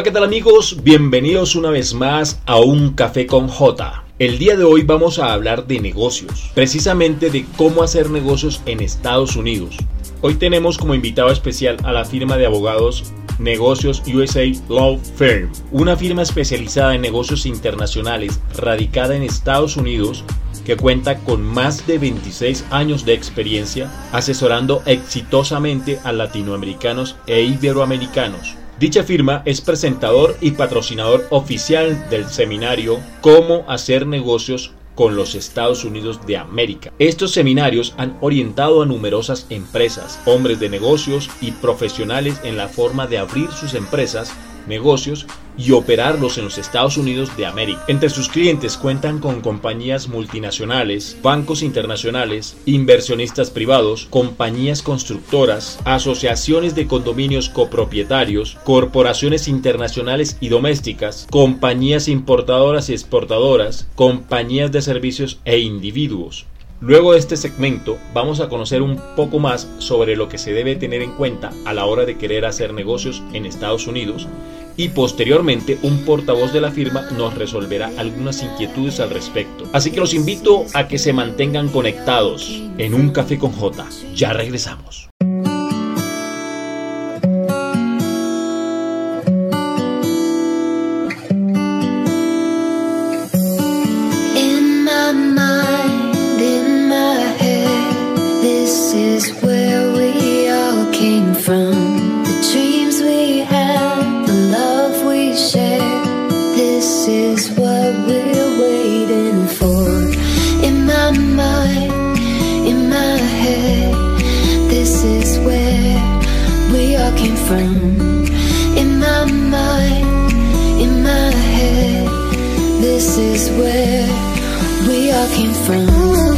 Hola, ¿qué tal amigos? Bienvenidos una vez más a Un Café con J. El día de hoy vamos a hablar de negocios, precisamente de cómo hacer negocios en Estados Unidos. Hoy tenemos como invitado especial a la firma de abogados Negocios USA Law Firm, una firma especializada en negocios internacionales radicada en Estados Unidos que cuenta con más de 26 años de experiencia asesorando exitosamente a latinoamericanos e iberoamericanos. Dicha firma es presentador y patrocinador oficial del seminario Cómo hacer negocios con los Estados Unidos de América. Estos seminarios han orientado a numerosas empresas, hombres de negocios y profesionales en la forma de abrir sus empresas negocios y operarlos en los Estados Unidos de América. Entre sus clientes cuentan con compañías multinacionales, bancos internacionales, inversionistas privados, compañías constructoras, asociaciones de condominios copropietarios, corporaciones internacionales y domésticas, compañías importadoras y exportadoras, compañías de servicios e individuos. Luego de este segmento vamos a conocer un poco más sobre lo que se debe tener en cuenta a la hora de querer hacer negocios en Estados Unidos y posteriormente un portavoz de la firma nos resolverá algunas inquietudes al respecto. Así que los invito a que se mantengan conectados en un café con J. Ya regresamos. is where we all came from. The dreams we had, the love we shared. This is what we're waiting for. In my mind, in my head, this is where we all came from. In my mind, in my head, this is where we all came from.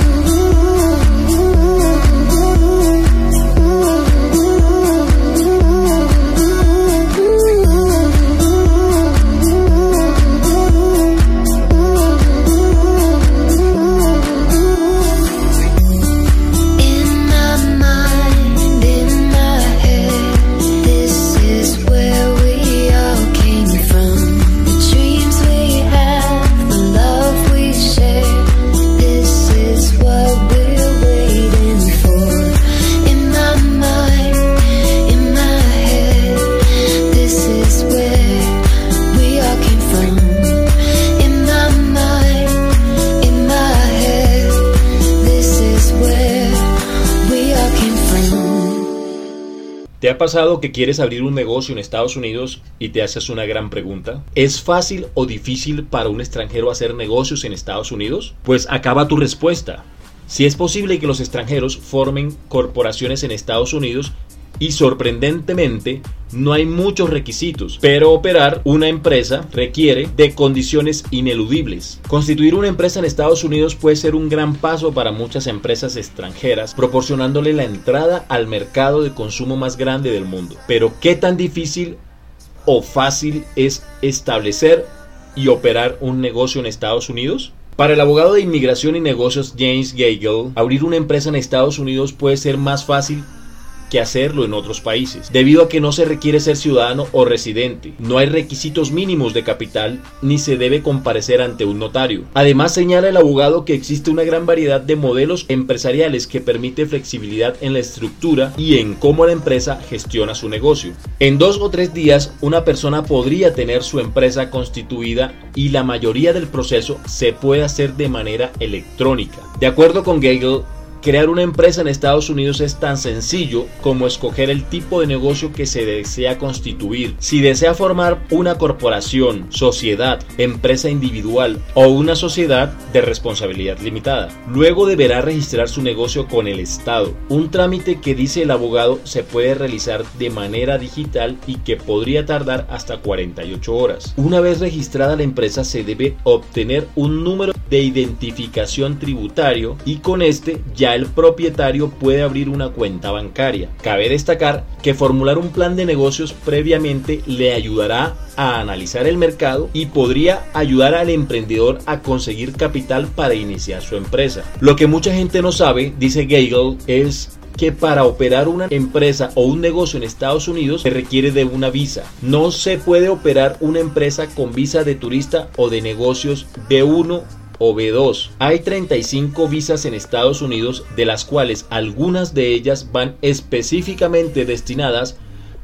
Pasado que quieres abrir un negocio en Estados Unidos y te haces una gran pregunta? ¿Es fácil o difícil para un extranjero hacer negocios en Estados Unidos? Pues acaba tu respuesta. Si es posible que los extranjeros formen corporaciones en Estados Unidos y sorprendentemente no hay muchos requisitos, pero operar una empresa requiere de condiciones ineludibles. Constituir una empresa en Estados Unidos puede ser un gran paso para muchas empresas extranjeras, proporcionándole la entrada al mercado de consumo más grande del mundo. Pero ¿qué tan difícil o fácil es establecer y operar un negocio en Estados Unidos? Para el abogado de inmigración y negocios James Gagel, abrir una empresa en Estados Unidos puede ser más fácil que hacerlo en otros países, debido a que no se requiere ser ciudadano o residente, no hay requisitos mínimos de capital ni se debe comparecer ante un notario. Además señala el abogado que existe una gran variedad de modelos empresariales que permite flexibilidad en la estructura y en cómo la empresa gestiona su negocio. En dos o tres días una persona podría tener su empresa constituida y la mayoría del proceso se puede hacer de manera electrónica. De acuerdo con Gagel, Crear una empresa en Estados Unidos es tan sencillo como escoger el tipo de negocio que se desea constituir. Si desea formar una corporación, sociedad, empresa individual o una sociedad de responsabilidad limitada. Luego deberá registrar su negocio con el Estado, un trámite que dice el abogado se puede realizar de manera digital y que podría tardar hasta 48 horas. Una vez registrada la empresa se debe obtener un número de identificación tributario y con este ya el propietario puede abrir una cuenta bancaria. Cabe destacar que formular un plan de negocios previamente le ayudará a analizar el mercado y podría ayudar al emprendedor a conseguir capital para iniciar su empresa. Lo que mucha gente no sabe, dice Gagel, es que para operar una empresa o un negocio en Estados Unidos se requiere de una visa. No se puede operar una empresa con visa de turista o de negocios B1 o B2. Hay 35 visas en Estados Unidos, de las cuales algunas de ellas van específicamente destinadas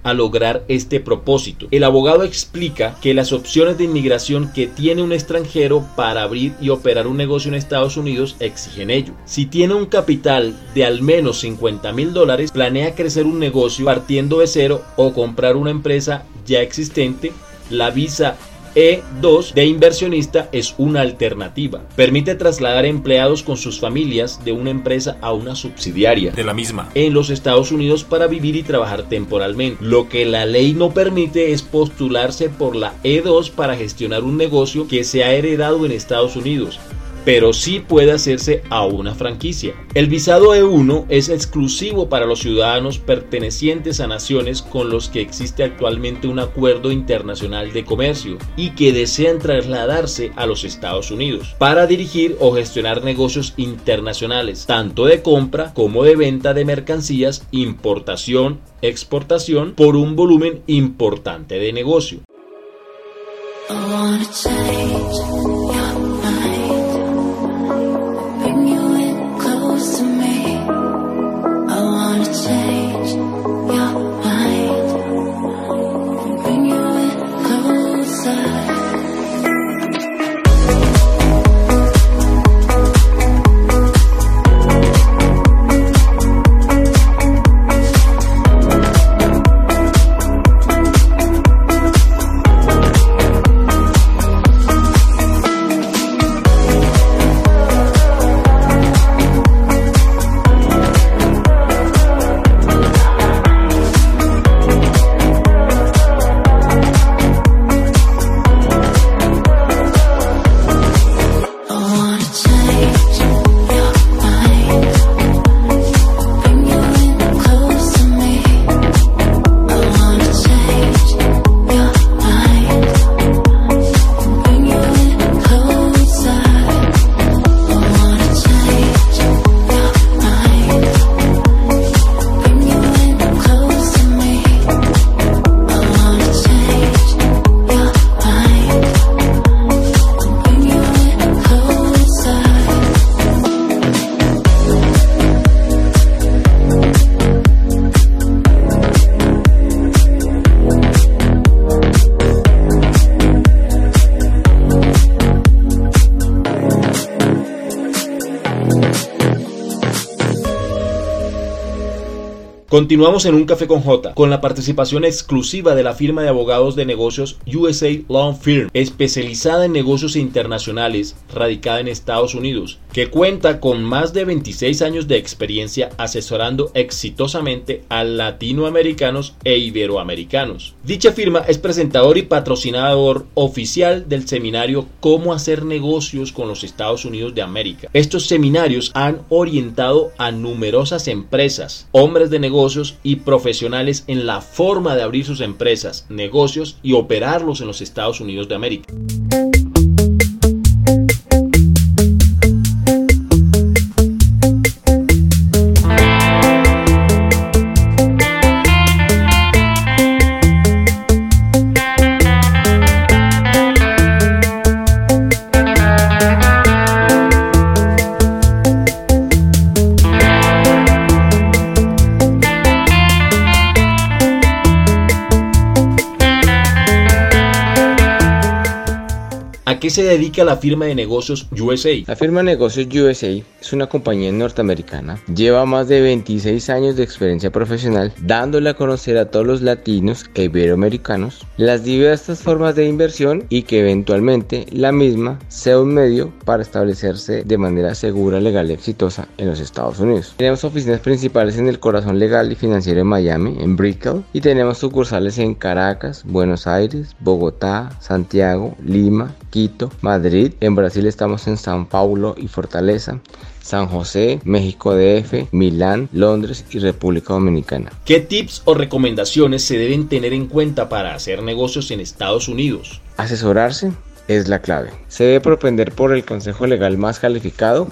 a lograr este propósito. El abogado explica que las opciones de inmigración que tiene un extranjero para abrir y operar un negocio en Estados Unidos exigen ello. Si tiene un capital de al menos 50 mil dólares, planea crecer un negocio partiendo de cero o comprar una empresa ya existente, la visa e2 de inversionista es una alternativa. Permite trasladar empleados con sus familias de una empresa a una subsidiaria de la misma en los Estados Unidos para vivir y trabajar temporalmente. Lo que la ley no permite es postularse por la E2 para gestionar un negocio que se ha heredado en Estados Unidos pero sí puede hacerse a una franquicia. El visado E1 es exclusivo para los ciudadanos pertenecientes a naciones con los que existe actualmente un acuerdo internacional de comercio y que desean trasladarse a los Estados Unidos para dirigir o gestionar negocios internacionales, tanto de compra como de venta de mercancías, importación, exportación, por un volumen importante de negocio. the Continuamos en un café con J, con la participación exclusiva de la firma de abogados de negocios USA Law Firm, especializada en negocios internacionales, radicada en Estados Unidos, que cuenta con más de 26 años de experiencia asesorando exitosamente a latinoamericanos e iberoamericanos. Dicha firma es presentador y patrocinador oficial del seminario Cómo hacer negocios con los Estados Unidos de América. Estos seminarios han orientado a numerosas empresas, hombres de negocios, y profesionales en la forma de abrir sus empresas, negocios y operarlos en los Estados Unidos de América. Qué se dedica la firma de negocios USA? La firma de negocios USA es una compañía norteamericana. Lleva más de 26 años de experiencia profesional dándole a conocer a todos los latinos e iberoamericanos las diversas formas de inversión y que eventualmente la misma sea un medio para establecerse de manera segura, legal y exitosa en los Estados Unidos. Tenemos oficinas principales en el corazón legal y financiero de Miami, en Brickell, y tenemos sucursales en Caracas, Buenos Aires, Bogotá, Santiago, Lima, Quito, Madrid. En Brasil estamos en San Paulo y Fortaleza. San José, México DF, Milán, Londres y República Dominicana. ¿Qué tips o recomendaciones se deben tener en cuenta para hacer negocios en Estados Unidos? Asesorarse es la clave. Se debe propender por el consejo legal más calificado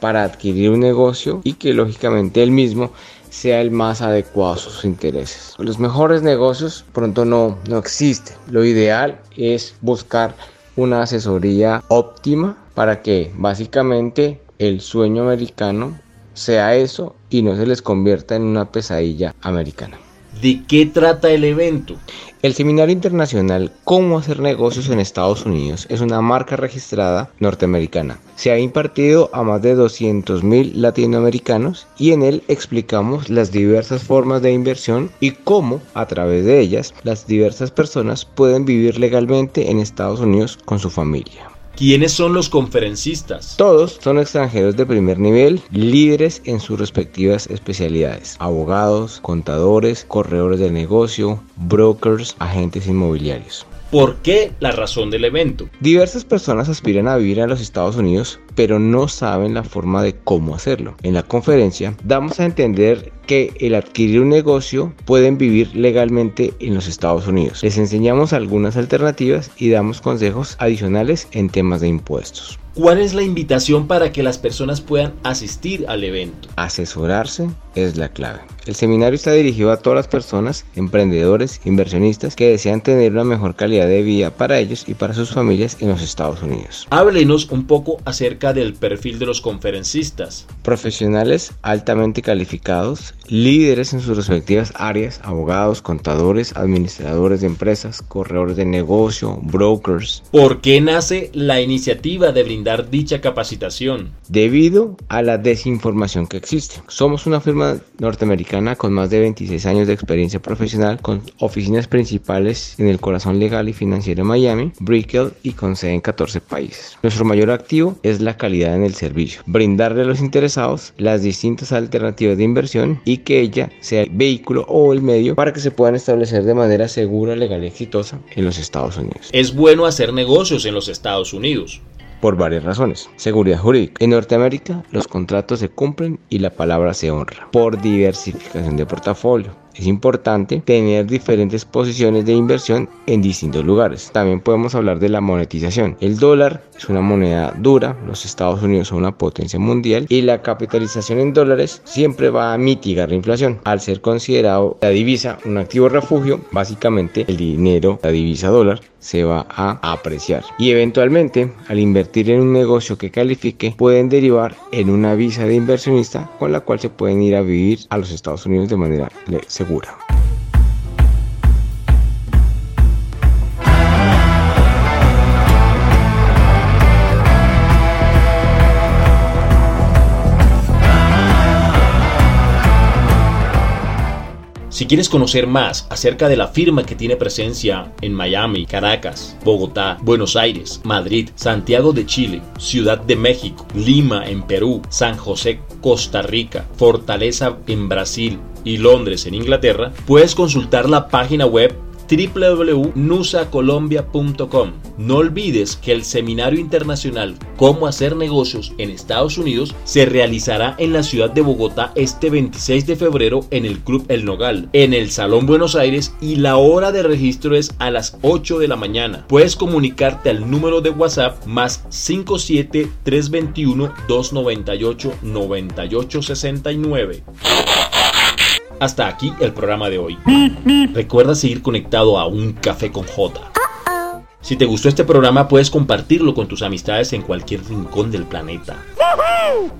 para adquirir un negocio y que lógicamente él mismo sea el más adecuado a sus intereses. Los mejores negocios pronto no, no existen. Lo ideal es buscar una asesoría óptima para que básicamente el sueño americano sea eso y no se les convierta en una pesadilla americana. ¿De qué trata el evento? El Seminario Internacional Cómo hacer negocios en Estados Unidos es una marca registrada norteamericana. Se ha impartido a más de 200.000 latinoamericanos y en él explicamos las diversas formas de inversión y cómo a través de ellas las diversas personas pueden vivir legalmente en Estados Unidos con su familia. ¿Quiénes son los conferencistas? Todos son extranjeros de primer nivel, líderes en sus respectivas especialidades. Abogados, contadores, corredores de negocio, brokers, agentes inmobiliarios. ¿Por qué la razón del evento? Diversas personas aspiran a vivir en los Estados Unidos, pero no saben la forma de cómo hacerlo. En la conferencia damos a entender que el adquirir un negocio pueden vivir legalmente en los Estados Unidos. Les enseñamos algunas alternativas y damos consejos adicionales en temas de impuestos. ¿Cuál es la invitación para que las personas puedan asistir al evento? Asesorarse es la clave. El seminario está dirigido a todas las personas, emprendedores, inversionistas que desean tener una mejor calidad de vida para ellos y para sus familias en los Estados Unidos. Háblenos un poco acerca del perfil de los conferencistas. Profesionales altamente calificados, líderes en sus respectivas áreas, abogados, contadores, administradores de empresas, corredores de negocio, brokers. ¿Por qué nace la iniciativa de brindar dicha capacitación? Debido a la desinformación que existe. Somos una firma norteamericana con más de 26 años de experiencia profesional, con oficinas principales en el corazón legal y financiero de Miami, Brickell y con sede en 14 países. Nuestro mayor activo es la calidad en el servicio, brindarle a los interesados las distintas alternativas de inversión y que ella sea el vehículo o el medio para que se puedan establecer de manera segura, legal y exitosa en los Estados Unidos. Es bueno hacer negocios en los Estados Unidos por varias razones. Seguridad jurídica. En Norteamérica los contratos se cumplen y la palabra se honra. Por diversificación de portafolio. Es importante tener diferentes posiciones de inversión en distintos lugares. También podemos hablar de la monetización. El dólar es una moneda dura, los Estados Unidos son una potencia mundial y la capitalización en dólares siempre va a mitigar la inflación. Al ser considerado la divisa un activo refugio, básicamente el dinero, la divisa dólar, se va a apreciar. Y eventualmente, al invertir en un negocio que califique, pueden derivar en una visa de inversionista con la cual se pueden ir a vivir a los Estados Unidos de manera segura. Si quieres conocer más acerca de la firma que tiene presencia en Miami, Caracas, Bogotá, Buenos Aires, Madrid, Santiago de Chile, Ciudad de México, Lima en Perú, San José, Costa Rica, Fortaleza en Brasil y Londres en Inglaterra, puedes consultar la página web www.nusacolombia.com. No olvides que el Seminario Internacional Cómo hacer negocios en Estados Unidos se realizará en la ciudad de Bogotá este 26 de febrero en el Club El Nogal, en el Salón Buenos Aires y la hora de registro es a las 8 de la mañana. Puedes comunicarte al número de WhatsApp más 57 321 298 9869. Hasta aquí el programa de hoy. Recuerda seguir conectado a Un Café con J. Si te gustó este programa puedes compartirlo con tus amistades en cualquier rincón del planeta.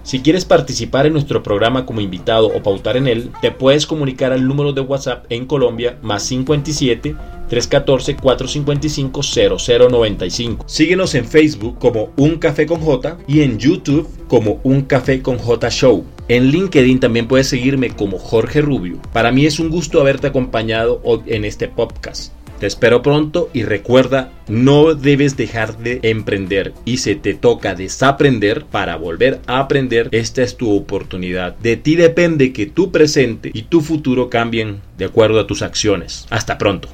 Si quieres participar en nuestro programa como invitado o pautar en él, te puedes comunicar al número de WhatsApp en Colombia más 57 314 455 0095. Síguenos en Facebook como Un Café con J y en YouTube como Un Café con J Show. En LinkedIn también puedes seguirme como Jorge Rubio. Para mí es un gusto haberte acompañado en este podcast. Te espero pronto y recuerda, no debes dejar de emprender y se te toca desaprender para volver a aprender. Esta es tu oportunidad. De ti depende que tu presente y tu futuro cambien de acuerdo a tus acciones. Hasta pronto.